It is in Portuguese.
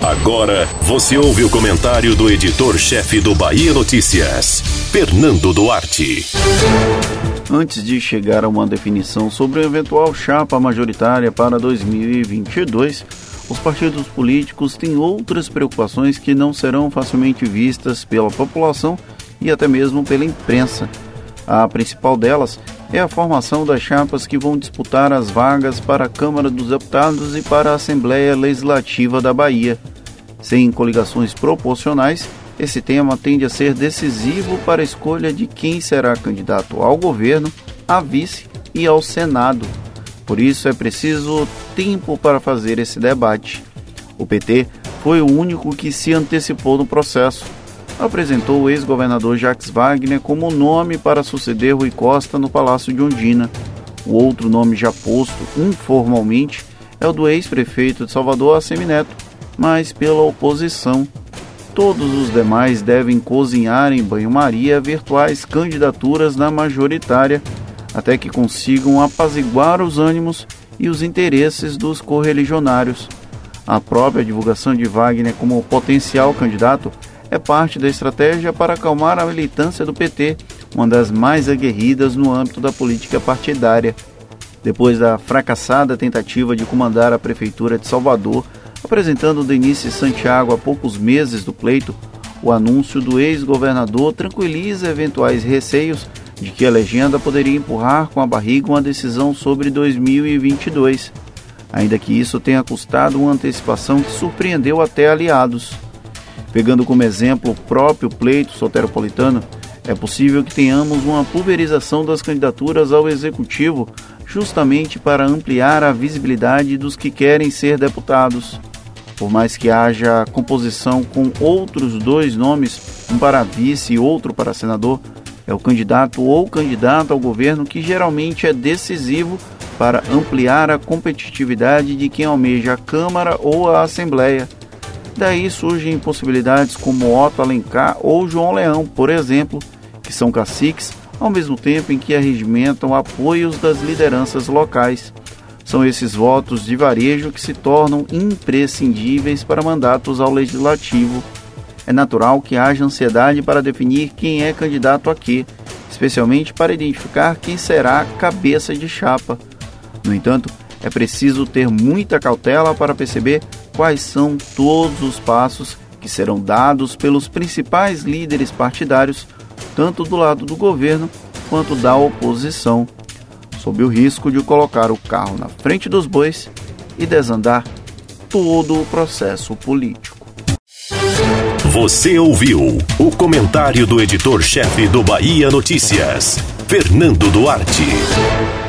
Agora você ouve o comentário do editor-chefe do Bahia Notícias, Fernando Duarte. Antes de chegar a uma definição sobre a eventual chapa majoritária para 2022, os partidos políticos têm outras preocupações que não serão facilmente vistas pela população e até mesmo pela imprensa. A principal delas é a formação das chapas que vão disputar as vagas para a Câmara dos Deputados e para a Assembleia Legislativa da Bahia. Sem coligações proporcionais, esse tema tende a ser decisivo para a escolha de quem será candidato ao governo, a vice e ao Senado. Por isso é preciso tempo para fazer esse debate. O PT foi o único que se antecipou no processo apresentou o ex-governador Jacques Wagner como nome para suceder Rui Costa no Palácio de Ondina. O outro nome já posto informalmente é o do ex-prefeito de Salvador, Assemineto, mas pela oposição. Todos os demais devem cozinhar em banho-maria virtuais candidaturas na majoritária, até que consigam apaziguar os ânimos e os interesses dos correligionários. A própria divulgação de Wagner como potencial candidato é parte da estratégia para acalmar a militância do PT, uma das mais aguerridas no âmbito da política partidária. Depois da fracassada tentativa de comandar a Prefeitura de Salvador, apresentando Denise Santiago há poucos meses do pleito, o anúncio do ex-governador tranquiliza eventuais receios de que a legenda poderia empurrar com a barriga uma decisão sobre 2022, ainda que isso tenha custado uma antecipação que surpreendeu até aliados. Pegando como exemplo o próprio pleito soteropolitano, é possível que tenhamos uma pulverização das candidaturas ao executivo, justamente para ampliar a visibilidade dos que querem ser deputados. Por mais que haja composição com outros dois nomes, um para vice e outro para senador, é o candidato ou candidata ao governo que geralmente é decisivo para ampliar a competitividade de quem almeja a Câmara ou a Assembleia Daí surgem possibilidades como Otto Alencar ou João Leão, por exemplo, que são caciques ao mesmo tempo em que arregimentam apoios das lideranças locais. São esses votos de varejo que se tornam imprescindíveis para mandatos ao legislativo. É natural que haja ansiedade para definir quem é candidato a quê, especialmente para identificar quem será cabeça de chapa. No entanto, é preciso ter muita cautela para perceber quais são todos os passos que serão dados pelos principais líderes partidários, tanto do lado do governo quanto da oposição, sob o risco de colocar o carro na frente dos bois e desandar todo o processo político. Você ouviu o comentário do editor-chefe do Bahia Notícias, Fernando Duarte.